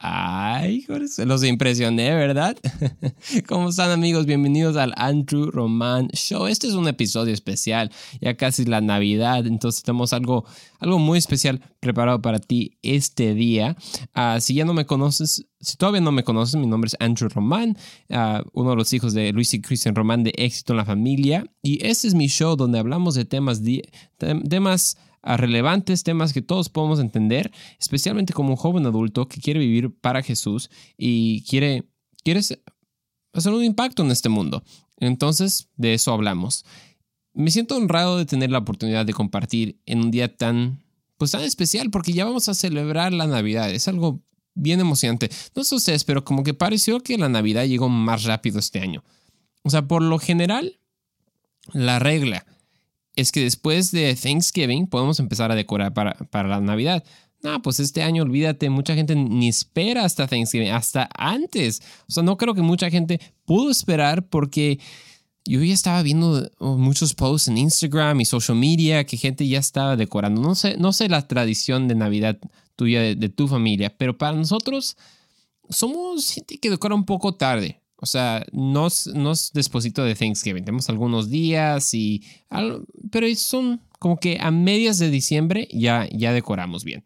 Ay, los impresioné, ¿verdad? ¿Cómo están amigos? Bienvenidos al Andrew Roman Show. Este es un episodio especial, ya casi la Navidad, entonces tenemos algo, algo muy especial preparado para ti este día. Uh, si ya no me conoces, si todavía no me conoces, mi nombre es Andrew Roman, uh, uno de los hijos de Luis y Christian Roman de Éxito en la Familia. Y este es mi show donde hablamos de temas, de, temas a relevantes temas que todos podemos entender, especialmente como un joven adulto que quiere vivir para Jesús y quiere, quiere hacer un impacto en este mundo. Entonces, de eso hablamos. Me siento honrado de tener la oportunidad de compartir en un día tan, pues tan especial, porque ya vamos a celebrar la Navidad. Es algo bien emocionante. No sé ustedes, pero como que pareció que la Navidad llegó más rápido este año. O sea, por lo general, la regla es que después de Thanksgiving podemos empezar a decorar para, para la Navidad. No, pues este año olvídate, mucha gente ni espera hasta Thanksgiving, hasta antes. O sea, no creo que mucha gente pudo esperar porque yo ya estaba viendo muchos posts en Instagram y social media que gente ya estaba decorando. No sé, no sé la tradición de Navidad tuya, de, de tu familia, pero para nosotros somos gente que decora un poco tarde. O sea, no es, no es de Thanksgiving. Tenemos algunos días y... Pero son como que a medias de diciembre ya, ya decoramos bien.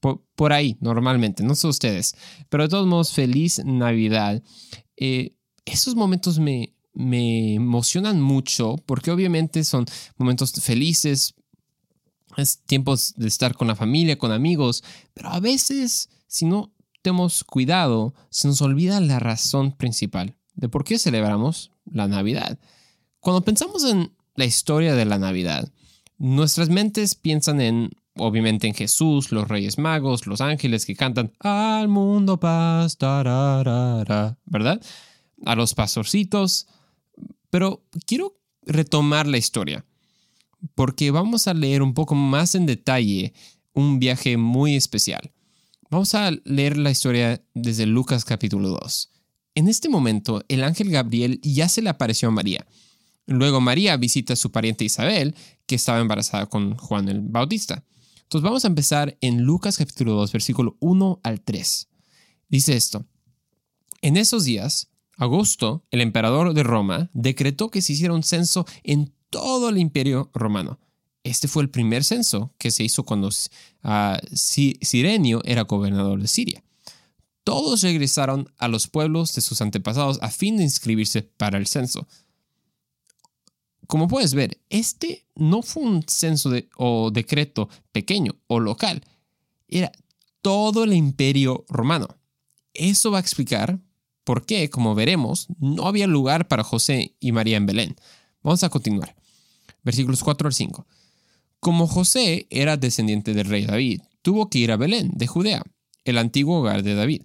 Por, ahí, normalmente. No sé ustedes. Pero de todos modos, feliz Navidad. Eh, esos momentos me, me emocionan mucho porque obviamente son momentos felices. Es tiempos de estar con la familia, con amigos. Pero a veces, si no tenemos cuidado, se nos olvida la razón principal de por qué celebramos la Navidad. Cuando pensamos en la historia de la Navidad, nuestras mentes piensan en, obviamente, en Jesús, los Reyes Magos, los ángeles que cantan al mundo paz, ¿verdad? A los pastorcitos. Pero quiero retomar la historia, porque vamos a leer un poco más en detalle un viaje muy especial. Vamos a leer la historia desde Lucas capítulo 2. En este momento, el ángel Gabriel ya se le apareció a María. Luego María visita a su pariente Isabel, que estaba embarazada con Juan el Bautista. Entonces vamos a empezar en Lucas capítulo 2, versículo 1 al 3. Dice esto. En esos días, Augusto, el emperador de Roma, decretó que se hiciera un censo en todo el imperio romano. Este fue el primer censo que se hizo cuando uh, Sirenio era gobernador de Siria. Todos regresaron a los pueblos de sus antepasados a fin de inscribirse para el censo. Como puedes ver, este no fue un censo o decreto pequeño o local, era todo el imperio romano. Eso va a explicar por qué, como veremos, no había lugar para José y María en Belén. Vamos a continuar. Versículos 4 al 5. Como José era descendiente del rey David, tuvo que ir a Belén, de Judea, el antiguo hogar de David.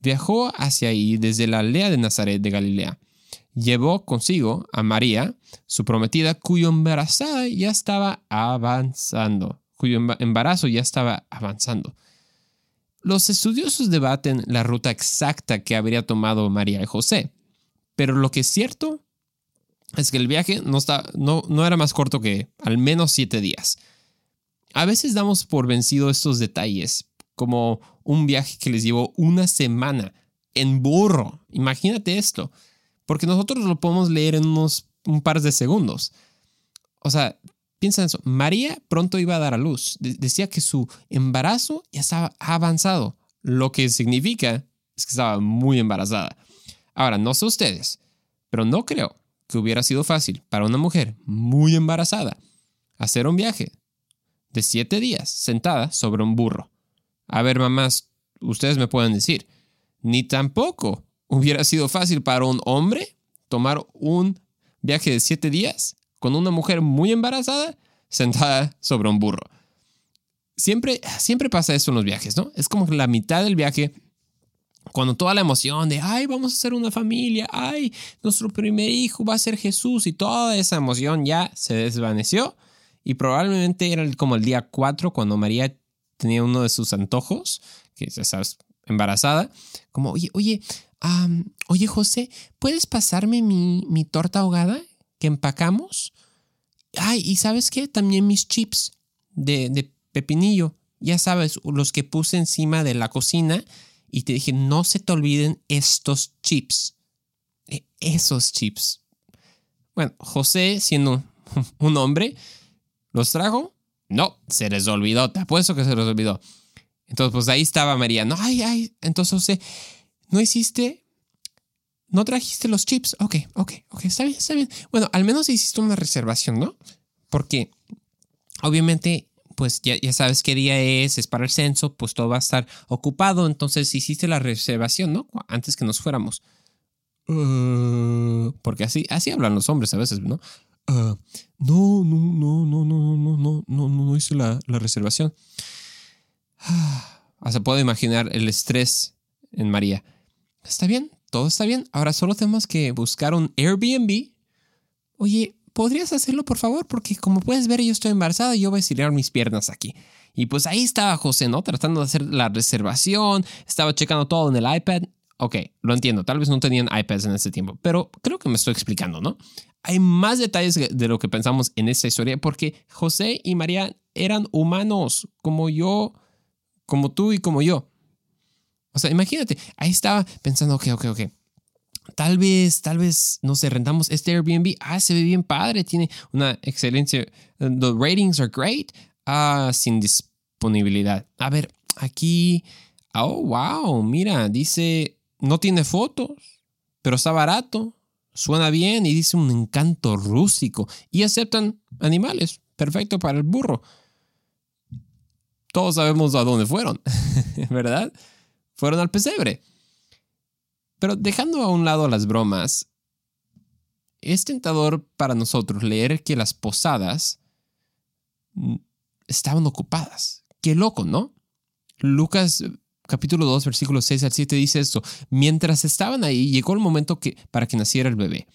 Viajó hacia ahí desde la aldea de Nazaret de Galilea. Llevó consigo a María, su prometida, cuyo embarazo ya estaba avanzando, cuyo embarazo ya estaba avanzando. Los estudiosos debaten la ruta exacta que habría tomado María y José, pero lo que es cierto es que el viaje no, está, no, no era más corto que al menos siete días. A veces damos por vencido estos detalles, como un viaje que les llevó una semana en burro. Imagínate esto, porque nosotros lo podemos leer en unos un par de segundos. O sea, piensa en eso. María pronto iba a dar a luz. decía que su embarazo ya estaba avanzado, lo que significa es que estaba muy embarazada. Ahora, no sé ustedes, pero no creo que hubiera sido fácil para una mujer muy embarazada hacer un viaje de siete días sentada sobre un burro. A ver, mamás, ustedes me pueden decir, ni tampoco hubiera sido fácil para un hombre tomar un viaje de siete días con una mujer muy embarazada sentada sobre un burro. Siempre, siempre pasa eso en los viajes, ¿no? Es como la mitad del viaje cuando toda la emoción de, ay, vamos a ser una familia, ay, nuestro primer hijo va a ser Jesús y toda esa emoción ya se desvaneció y probablemente era como el día 4 cuando María tenía uno de sus antojos, que ya sabes, embarazada, como, oye, oye, oye José, ¿puedes pasarme mi, mi torta ahogada que empacamos? Ay, y sabes qué, también mis chips de, de pepinillo, ya sabes, los que puse encima de la cocina y te dije, no se te olviden estos chips. E, esos chips. Bueno, José, siendo un hombre, ¿los trajo? No, se les olvidó, te apuesto que se les olvidó. Entonces, pues ahí estaba María. No, ay, ay. Entonces, José, ¿no hiciste? ¿No trajiste los chips? Ok, ok, ok, está bien, está bien. Bueno, al menos hiciste una reservación, ¿no? Porque, obviamente, pues ya, ya sabes qué día es, es para el censo, pues todo va a estar ocupado. Entonces, hiciste la reservación, ¿no? Antes que nos fuéramos. Uh, porque así, así hablan los hombres a veces, ¿no? Uh, no, no, no, no, no, no, no, no, no, hice la, la reservación. Hasta puedo imaginar el estrés en María. Está bien, todo está bien. Ahora solo tenemos que buscar un Airbnb. Oye, ¿podrías hacerlo por favor? Porque como puedes ver, yo estoy embarazada y yo voy a estirar mis piernas aquí. Y pues ahí estaba José, ¿no? Tratando de hacer la reservación, estaba checando todo en el iPad Ok, lo entiendo, tal vez no tenían iPads en ese tiempo, pero creo que me estoy explicando, ¿no? Hay más detalles de lo que pensamos en esta historia porque José y María eran humanos como yo, como tú y como yo. O sea, imagínate, ahí estaba pensando, ok, ok, ok. Tal vez, tal vez, no sé, rentamos este Airbnb. Ah, se ve bien padre, tiene una excelencia. The ratings are great. Ah, sin disponibilidad. A ver, aquí. Oh, wow, mira, dice no tiene fotos, pero está barato, suena bien y dice un encanto rústico y aceptan animales, perfecto para el burro. Todos sabemos a dónde fueron, ¿verdad? Fueron al pesebre. Pero dejando a un lado las bromas, es tentador para nosotros leer que las posadas estaban ocupadas. Qué loco, ¿no? Lucas capítulo 2, versículos 6 al 7 dice esto. Mientras estaban ahí, llegó el momento que, para que naciera el bebé.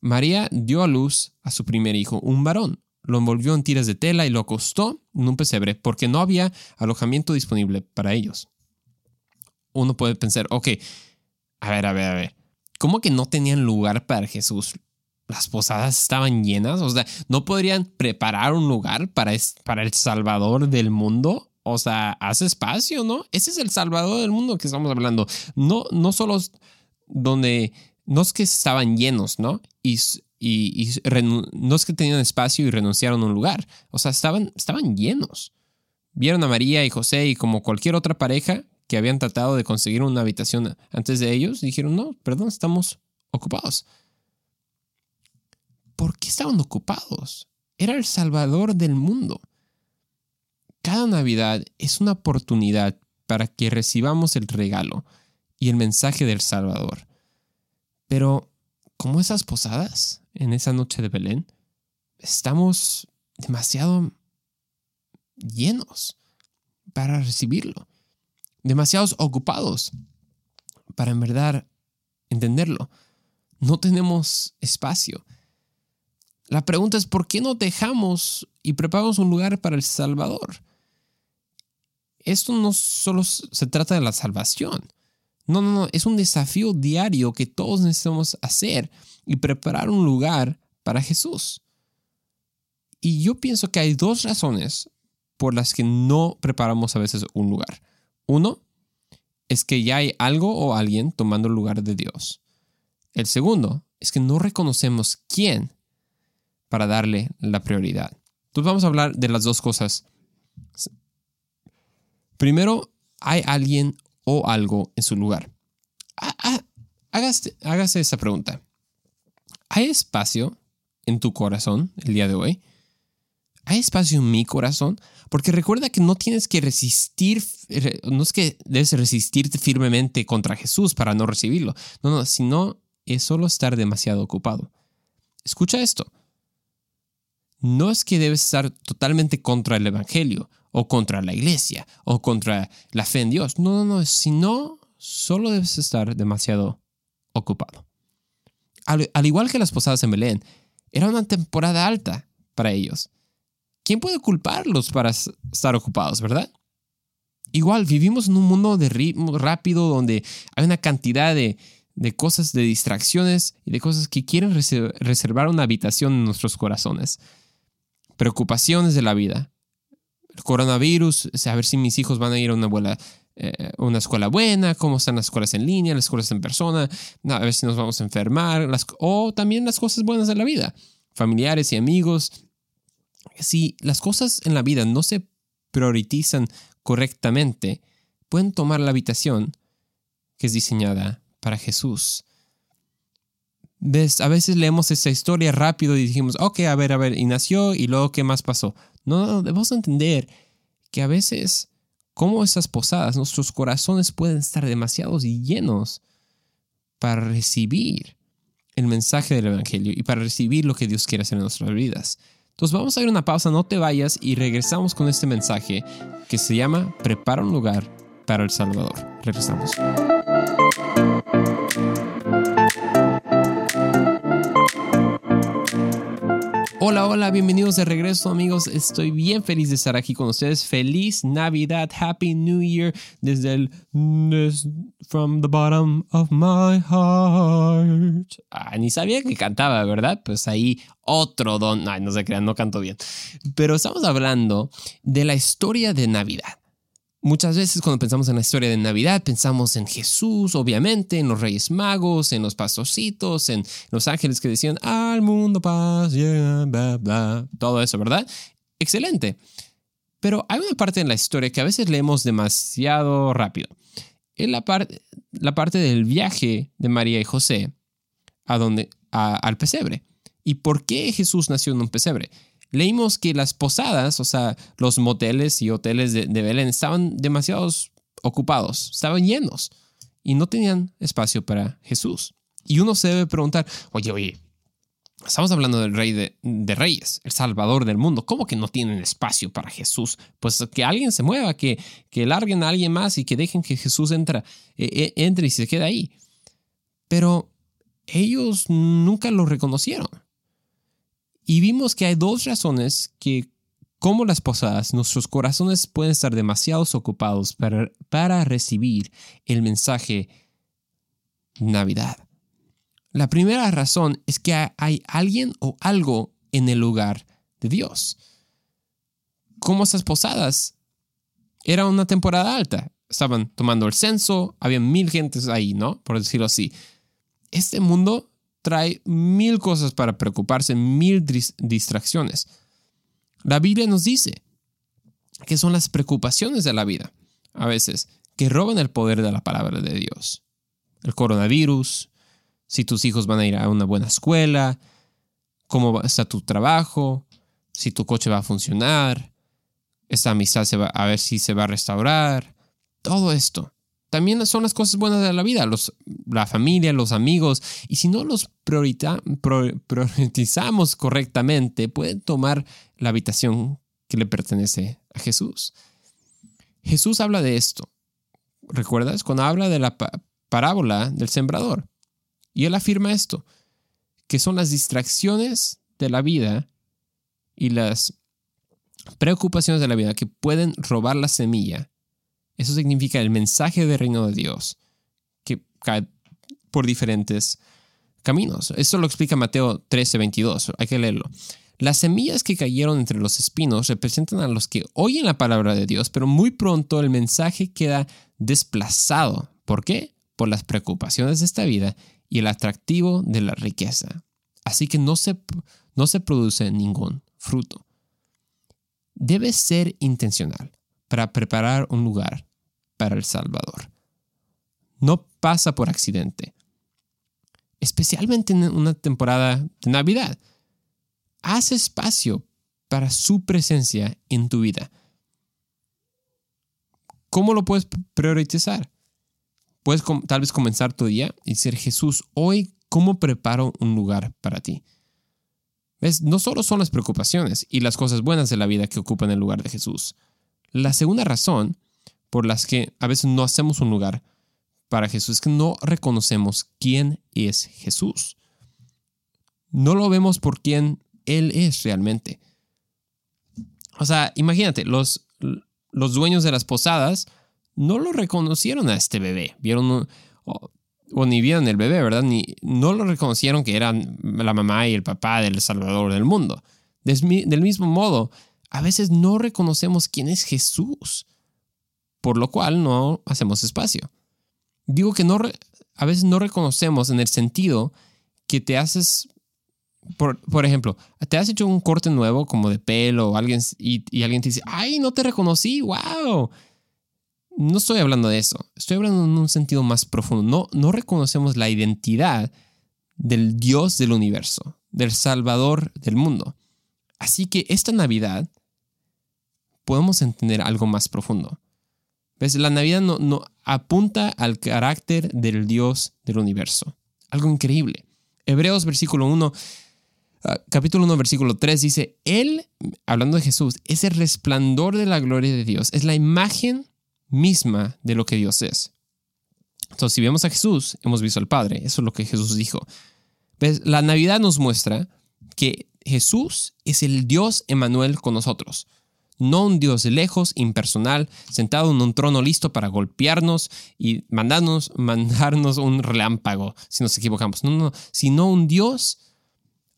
María dio a luz a su primer hijo, un varón. Lo envolvió en tiras de tela y lo acostó en un pesebre porque no había alojamiento disponible para ellos. Uno puede pensar, ok, a ver, a ver, a ver. ¿Cómo que no tenían lugar para Jesús? Las posadas estaban llenas, o sea, ¿no podrían preparar un lugar para, para el Salvador del mundo? O sea, hace espacio, ¿no? Ese es el salvador del mundo que estamos hablando. No, no solo donde, no es que estaban llenos, ¿no? Y, no es que tenían espacio y renunciaron a un lugar. O sea, estaban, estaban llenos. Vieron a María y José y como cualquier otra pareja que habían tratado de conseguir una habitación antes de ellos, dijeron, no, perdón, estamos ocupados. ¿Por qué estaban ocupados? Era el salvador del mundo. Cada Navidad es una oportunidad para que recibamos el regalo y el mensaje del Salvador. Pero, como esas posadas en esa noche de Belén, estamos demasiado llenos para recibirlo, demasiados ocupados para en verdad entenderlo. No tenemos espacio. La pregunta es, ¿por qué no dejamos y preparamos un lugar para el Salvador? esto no solo se trata de la salvación. No, no, no, es un desafío diario que todos necesitamos hacer y preparar un lugar para Jesús. Y yo pienso que hay dos razones por las que no preparamos a veces un lugar. Uno es que ya hay algo o alguien tomando el lugar de Dios. El segundo es que no reconocemos quién para darle la prioridad. Entonces vamos a hablar de las dos cosas Primero, hay alguien o algo en su lugar. Hágase, hágase esa pregunta. ¿Hay espacio en tu corazón el día de hoy? ¿Hay espacio en mi corazón? Porque recuerda que no tienes que resistir, no es que debes resistirte firmemente contra Jesús para no recibirlo. No, no, sino es solo estar demasiado ocupado. Escucha esto. No es que debes estar totalmente contra el Evangelio o contra la iglesia o contra la fe en Dios. No, no, no, sino solo debes estar demasiado ocupado. Al, igual que las posadas en Belén, era una temporada alta para ellos. ¿Quién puede culparlos para estar ocupados, verdad? Igual, vivimos en un mundo de ritmo rápido donde hay una cantidad de, de cosas, de distracciones y de cosas que quieren reservar una habitación en nuestros corazones. Preocupaciones de la vida. El coronavirus, saber si mis hijos van a ir a una, buena, eh, una escuela buena, cómo están las escuelas en línea, las escuelas en persona, a ver si nos vamos a enfermar, las, o también las cosas buenas de la vida, familiares y amigos. Si las cosas en la vida no se priorizan correctamente, pueden tomar la habitación que es diseñada para Jesús. A veces leemos esa historia rápido y dijimos, ok, a ver, a ver, y nació y luego qué más pasó. No, no, debemos entender que a veces, como esas posadas, nuestros corazones pueden estar demasiados llenos para recibir el mensaje del Evangelio y para recibir lo que Dios quiere hacer en nuestras vidas. Entonces vamos a ir a una pausa, no te vayas y regresamos con este mensaje que se llama Prepara un lugar para el Salvador. Regresamos. Hola, hola, bienvenidos de regreso amigos. Estoy bien feliz de estar aquí con ustedes. Feliz Navidad, Happy New Year desde el from the bottom of my heart. Ah, ni sabía que cantaba, ¿verdad? Pues ahí otro don. Ay, no se crean, no canto bien. Pero estamos hablando de la historia de Navidad. Muchas veces cuando pensamos en la historia de Navidad, pensamos en Jesús, obviamente, en los Reyes Magos, en los pastorcitos, en los ángeles que decían, al mundo paz, bla, bla, todo eso, ¿verdad? Excelente. Pero hay una parte en la historia que a veces leemos demasiado rápido. Es la, la parte del viaje de María y José a donde, al pesebre. ¿Y por qué Jesús nació en un pesebre? Leímos que las posadas, o sea, los moteles y hoteles de, Belén estaban demasiado ocupados, estaban llenos y no tenían espacio para Jesús. Y uno se debe preguntar, oye, oye, estamos hablando del rey de, reyes, el salvador del mundo, ¿cómo que no tienen espacio para Jesús? Pues que alguien se mueva, que, que larguen a alguien más y que dejen que Jesús entra, eh, eh, entre y se quede ahí. Pero ellos nunca lo reconocieron. Y vimos que hay dos razones que, como las posadas, nuestros corazones pueden estar demasiado ocupados para, para recibir el mensaje Navidad. La primera razón es que hay alguien o algo en el lugar de Dios. Como esas posadas, era una temporada alta. Estaban tomando el censo, había mil gentes ahí, ¿no? Por decirlo así. Este mundo trae mil cosas para preocuparse, mil distracciones. La Biblia nos dice que son las preocupaciones de la vida, a veces, que roban el poder de la palabra de Dios. El coronavirus, si tus hijos van a ir a una buena escuela, cómo está tu trabajo, si tu coche va a funcionar, esta amistad se va, a ver si se va a restaurar, todo esto también son las cosas buenas de la vida, los, la familia, los amigos. Y si no los priorizamos correctamente, pueden tomar la habitación que le pertenece a Jesús. Jesús habla de esto. ¿Recuerdas? Cuando habla de la parábola del sembrador. Y él afirma esto, que son las distracciones de la vida y las preocupaciones de la vida que pueden robar la semilla eso significa el mensaje del reino de Dios que cae por diferentes caminos. Esto lo explica Mateo 13, 22. Hay que leerlo. Las semillas que cayeron entre los espinos representan a los que oyen la palabra de Dios, pero muy pronto el mensaje queda desplazado. ¿Por qué? Por las preocupaciones de esta vida y el atractivo de la riqueza. Así que no se, no se produce ningún fruto. Debe ser intencional para preparar un lugar para El Salvador. No pasa por accidente. Especialmente en una temporada de Navidad. Haz espacio para su presencia en tu vida. ¿Cómo lo puedes priorizar? Puedes tal vez comenzar tu día y decir, Jesús, hoy, ¿cómo preparo un lugar para ti? ¿Ves? No solo son las preocupaciones y las cosas buenas de la vida que ocupan el lugar de Jesús. La segunda razón por las que a veces no hacemos un lugar para Jesús, es que no reconocemos quién es Jesús. No lo vemos por quién Él es realmente. O sea, imagínate, los, los dueños de las posadas no lo reconocieron a este bebé. Vieron, o, ni vieron el bebé, ¿verdad? Ni, no lo reconocieron que eran la mamá y el papá del Salvador del mundo. Del mismo modo, a veces no reconocemos quién es Jesús, por lo cual no hacemos espacio. Digo que no, a veces no reconocemos en el sentido que te haces, por, por, ejemplo, te has hecho un corte nuevo como de pelo o alguien, y, y alguien te dice, ay, no te reconocí, wow. No estoy hablando de eso, estoy hablando en un sentido más profundo. No, no reconocemos la identidad del Dios del universo, del Salvador del mundo. Así que esta Navidad podemos entender algo más profundo. ¿Ves? La Navidad no, apunta al carácter del Dios del universo. Algo increíble. Hebreos versículo 1, ah, capítulo 1, versículo 3 dice, Él, hablando de Jesús, es el resplandor de la gloria de Dios, es la imagen misma de lo que Dios es. Entonces, si vemos a Jesús, hemos visto al Padre. Eso es lo que Jesús dijo. ¿Ves? La Navidad nos muestra que Jesús es el Dios Emanuel con nosotros no un Dios lejos, impersonal, sentado en un trono listo para golpearnos y mandarnos, mandarnos un relámpago si nos equivocamos. No, no, sino un Dios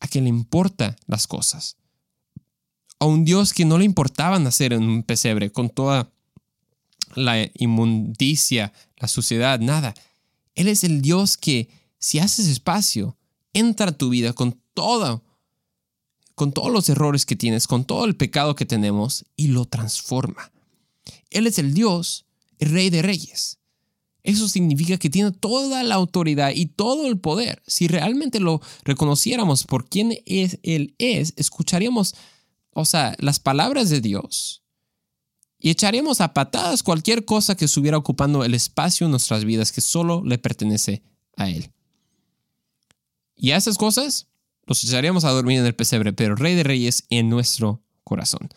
a quien le importa las cosas. A un Dios que no le importaba nacer en un pesebre con toda la inmundicia, la suciedad, nada. Él es el Dios que, si haces espacio, entra a tu vida con todo con todos los errores que tienes, con todo el pecado que tenemos y lo transforma. Él es el Dios, el Rey de Reyes. Eso significa que tiene toda la autoridad y todo el poder. Si realmente lo reconociéramos por quién es, Él es, escucharíamos, o sea, las palabras de Dios y echaríamos a patadas cualquier cosa que estuviera ocupando el espacio en nuestras vidas que solo le pertenece a Él. Y a esas cosas nos echaríamos a dormir en el pesebre, pero Rey de Reyes en nuestro corazón.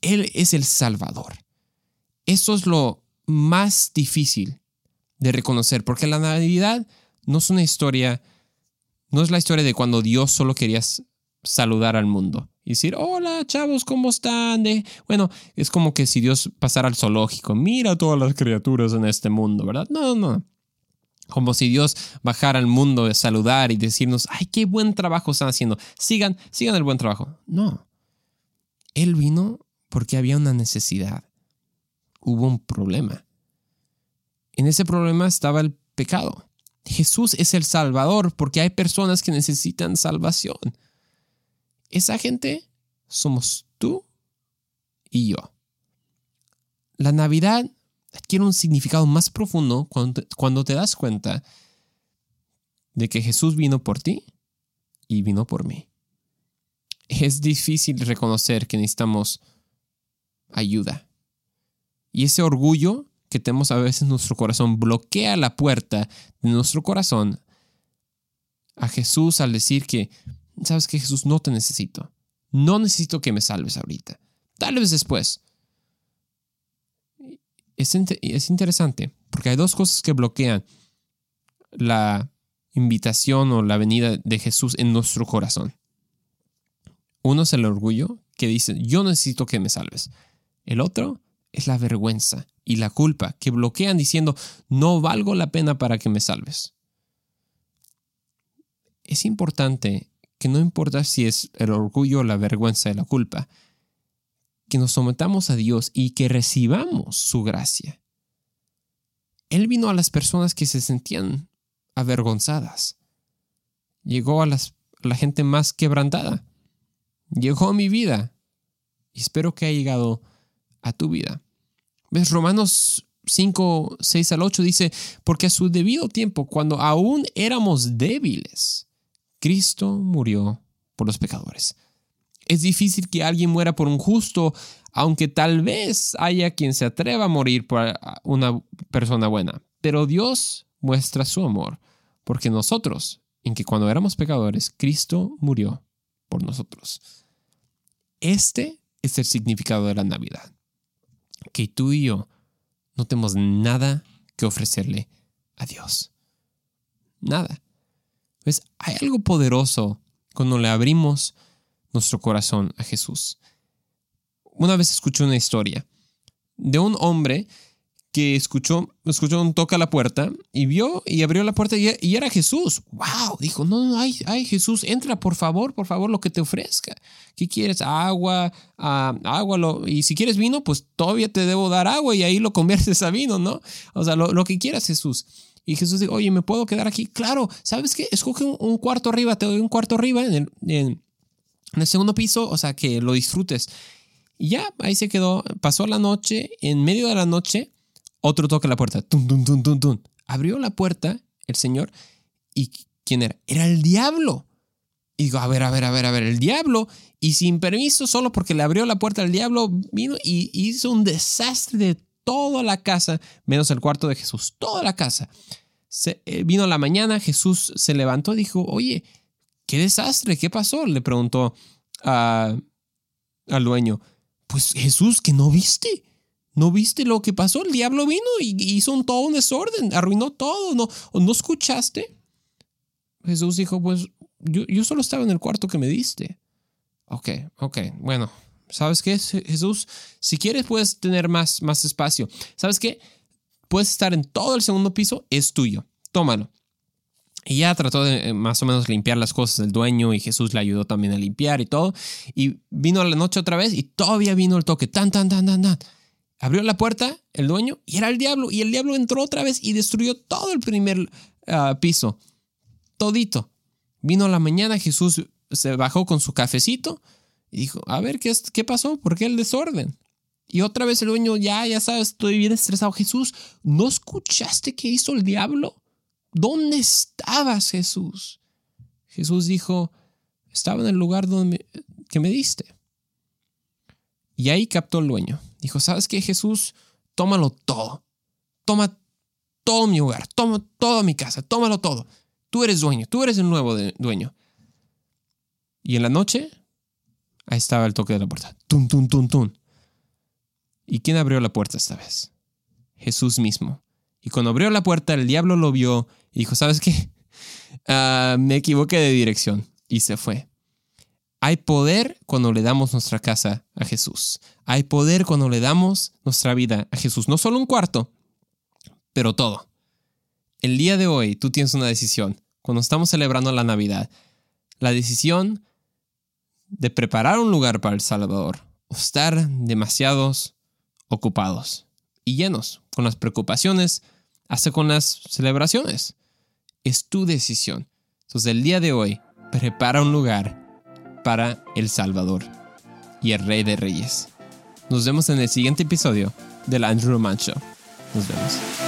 Él es el Salvador. Eso es lo más difícil de reconocer, porque la Navidad no es una historia, no es la historia de cuando Dios solo quería saludar al mundo y decir, hola chavos, ¿cómo están? bueno, es como que si Dios pasara al zoológico, mira todas las criaturas en este mundo, ¿verdad? No, no. Como si Dios bajara al mundo de saludar y decirnos, ay, qué buen trabajo están haciendo. Sigan, sigan el buen trabajo. No. Él vino porque había una necesidad. Hubo un problema. En ese problema estaba el pecado. Jesús es el Salvador porque hay personas que necesitan salvación. Esa gente somos tú y yo. La Navidad adquiere un significado más profundo cuando te, das cuenta de que Jesús vino por ti y vino por mí. Es difícil reconocer que necesitamos ayuda. Y ese orgullo que tenemos a veces en nuestro corazón bloquea la puerta de nuestro corazón a Jesús al decir que, sabes que Jesús no te necesito. No necesito que me salves ahorita. Tal vez después es, interesante porque hay dos cosas que bloquean la invitación o la venida de Jesús en nuestro corazón. Uno es el orgullo que dice, yo necesito que me salves. El otro es la vergüenza y la culpa que bloquean diciendo, no valgo la pena para que me salves. Es importante que no importa si es el orgullo, la vergüenza y la culpa, que nos sometamos a Dios y que recibamos su gracia. Él vino a las personas que se sentían avergonzadas. Llegó a, la gente más quebrantada. Llegó a mi vida. Y espero que haya llegado a tu vida. ¿Ves? Romanos 5, 6 al 8 dice, porque a su debido tiempo, cuando aún éramos débiles, Cristo murió por los pecadores. Es difícil que alguien muera por un justo, aunque tal vez haya quien se atreva a morir por una persona buena. Pero Dios muestra su amor, porque nosotros, en que cuando éramos pecadores, Cristo murió por nosotros. Este es el significado de la Navidad. Que tú y yo no tenemos nada que ofrecerle a Dios. Nada. Pues hay algo poderoso cuando le abrimos nuestro corazón a Jesús. Una vez escuché una historia de un hombre que escuchó, escuchó un toque a la puerta y vio y abrió la puerta y, era Jesús. ¡Wow! Dijo, no, no, ay, ay, Jesús, entra, por favor, por favor, lo que te ofrezca. ¿Qué quieres? Agua, ah, agua, lo, y si quieres vino, pues todavía te debo dar agua y ahí lo conviertes a vino, ¿no? O sea, lo, que quieras, Jesús. Y Jesús dijo, oye, ¿me puedo quedar aquí? Claro, ¿sabes qué? Escoge un, cuarto arriba, te doy un cuarto arriba en el, en el segundo piso, o sea, que lo disfrutes. Y ya, ahí se quedó, pasó la noche, en medio de la noche, otro toque a la puerta. Tum, tum, tum, tum, tum. Abrió la puerta el señor y ¿quién era? Era el diablo. Y digo, a ver, a ver, a ver, a ver, el diablo. Y sin permiso, solo porque le abrió la puerta al diablo, vino y hizo un desastre de toda la casa, menos el cuarto de Jesús, toda la casa. Se, eh, vino la mañana, Jesús se levantó y dijo, oye, qué desastre, ¿qué pasó? Le preguntó al dueño. Pues Jesús, que no viste. ¿No viste lo que pasó? El diablo vino y hizo un, todo un desorden, arruinó todo. ¿No, ¿No escuchaste? Jesús dijo, pues yo, yo solo estaba en el cuarto que me diste. Ok, ok, bueno, ¿sabes qué, Jesús? Si quieres puedes tener más, más espacio. ¿Sabes qué? Puedes estar en todo el segundo piso, es tuyo. Tómalo. Y ya trató de eh, más o menos limpiar las cosas del dueño y Jesús le ayudó también a limpiar y todo. Y vino la noche otra vez y todavía vino el toque. Tan, tan, tan, tan, tan. Abrió la puerta el dueño y era el diablo. Y el diablo entró otra vez y destruyó todo el primer ah, piso. Todito. Vino la mañana, Jesús se bajó con su cafecito y dijo, a ver, ¿qué, qué pasó? ¿Por qué el desorden? Y otra vez el dueño, ya, ya sabes, estoy bien estresado. Jesús, ¿no escuchaste qué hizo el diablo? ¿Dónde estabas, Jesús? Jesús dijo, estaba en el lugar donde que me diste. Y ahí captó el dueño. Dijo, ¿sabes qué, Jesús? Tómalo todo. Toma todo mi hogar, toma toda mi casa, tómalo todo. Tú eres dueño, tú eres el nuevo dueño. Y en la noche, ahí estaba el toque de la puerta. Tum, tum, tum, tum. ¿Y quién abrió la puerta esta vez? Jesús mismo. Y cuando abrió la puerta, el diablo lo vio y dijo, ¿sabes qué? Ah, me equivoqué de dirección. Y se fue. Hay poder cuando le damos nuestra casa a Jesús. Hay poder cuando le damos nuestra vida a Jesús. No solo un cuarto, pero todo. El día de hoy tú tienes una decisión. Cuando estamos celebrando la Navidad, la decisión de preparar un lugar para el Salvador estar demasiados ocupados y llenos con las preocupaciones, hasta con las celebraciones. Es tu decisión. Entonces el día de hoy, prepara un lugar para El Salvador y el Rey de Reyes. Nos vemos en el siguiente episodio del Andrew Man Show. Nos vemos.